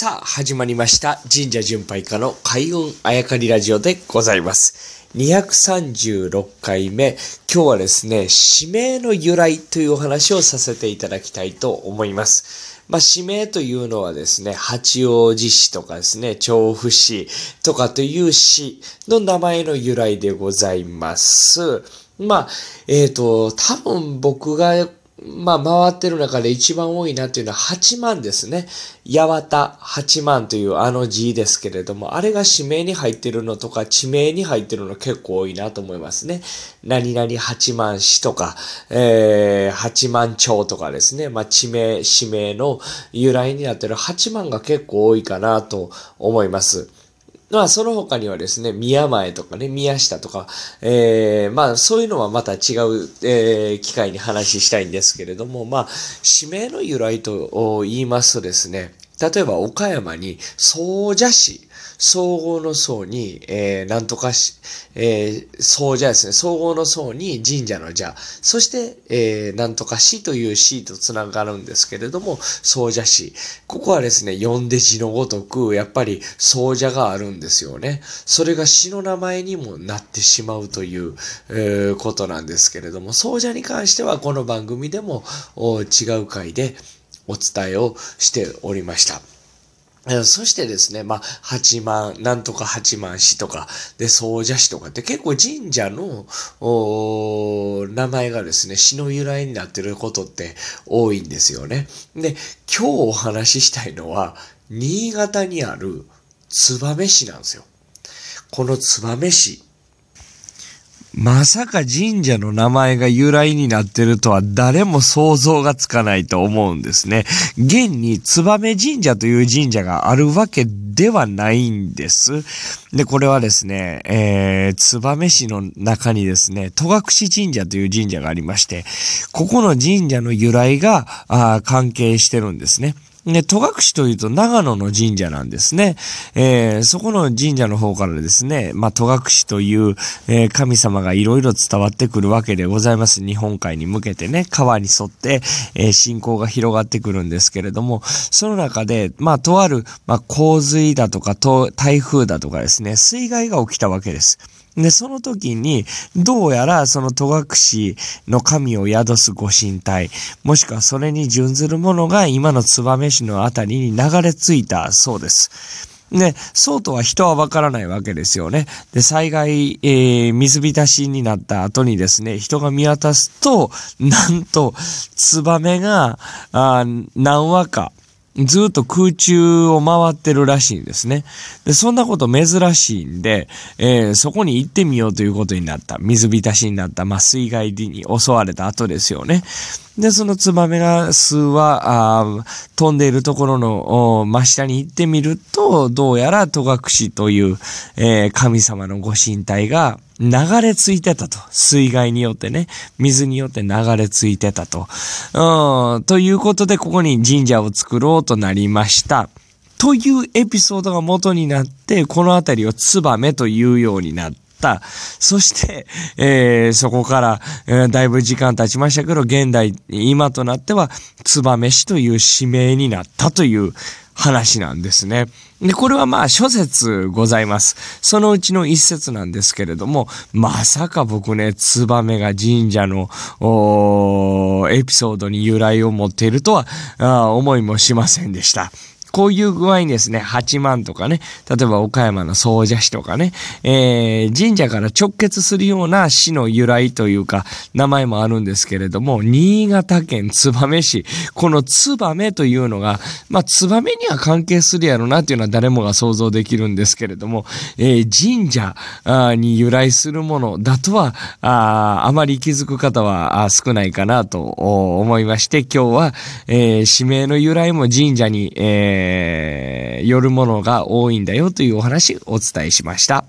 さあ、始まりました。神社巡拝家の開運あやかりラジオでございます。236回目。今日はですね、指名の由来というお話をさせていただきたいと思います。まあ、指名というのはですね、八王子市とかですね、調布市とかという市の名前の由来でございます。まあ、えっ、と、多分僕がまあ、回ってる中で一番多いなっていうのは8万ですね。八幡8万というあの字ですけれども、あれが指名に入ってるのとか地名に入ってるの結構多いなと思いますね。何々八万市とか、えー、八万町とかですね。まあ、地名、指名の由来になってる8万が結構多いかなと思います。まあ、その他にはですね、宮前とかね、宮下とか、えー、まあ、そういうのはまた違う、えー、機会に話したいんですけれども、まあ、指名の由来と言いますとですね、例えば岡山に総社市、総合の総に、えー、なんとかし、えー、総社ですね。総合の総に神社の社。そして、えー、なんとか市という市とつながるんですけれども、総社市。ここはですね、読んで字のごとく、やっぱり総社があるんですよね。それが市の名前にもなってしまうという、えー、ことなんですけれども、総社に関してはこの番組でも違う回でお伝えをしておりました。そしてですね、まあ、八幡、なんとか八幡市とか、で、総社市とかって結構神社の、名前がですね、市の由来になってることって多いんですよね。で、今日お話ししたいのは、新潟にある燕市なんですよ。この燕市。まさか神社の名前が由来になってるとは誰も想像がつかないと思うんですね。現に燕神社という神社があるわけではないんです。で、これはですね、えー、燕市の中にですね、戸隠神社という神社がありまして、ここの神社の由来があ関係してるんですね。で、戸隠というと長野の神社なんですね。えー、そこの神社の方からですね、まあ、戸隠という、えー、神様がいろいろ伝わってくるわけでございます。日本海に向けてね、川に沿って、えー、信仰が広がってくるんですけれども、その中で、まあ、とある、まあ、洪水だとか、と台風だとかですね、水害が起きたわけです。で、その時に、どうやらその戸隠の神を宿すご神体、もしくはそれに準ずるものが今の燕市のあたりに流れ着いたそうです。で、そうとは人はわからないわけですよね。で、災害、えー、水浸しになった後にですね、人が見渡すと、なんと、ツバメが、あ何羽か、ずっと空中を回ってるらしいんですね。で、そんなこと珍しいんで、えー、そこに行ってみようということになった。水浸しになった、まあ、水害に襲われた後ですよね。で、そのツバメが数羽飛んでいるところの真下に行ってみると、どうやら戸隠という、えー、神様のご神体が流れ着いてたと。水害によってね、水によって流れ着いてたと。うん、ということで、ここに神社を作ろうとなりました。というエピソードが元になって、この辺りをツバメというようになった。そして、えー、そこから、えー、だいぶ時間経ちましたけど、現代、今となっては、ツバメ市という地名になったという話なんですね。で、これはまあ諸説ございます。そのうちの一説なんですけれども、まさか僕ね、ツバメが神社の、エピソードに由来を持っているとはあ思いもしませんでした。こういう具合にですね、八幡とかね、例えば岡山の総社市とかね、えー、神社から直結するような市の由来というか、名前もあるんですけれども、新潟県燕市、この燕というのが、まあ、燕には関係するやろなっていうのは誰もが想像できるんですけれども、えー、神社に由来するものだとは、ああまり気づく方は少ないかなと思いまして、今日は、えー、市名の由来も神社に、えーえー、よるものが多いんだよというお話お伝えしました。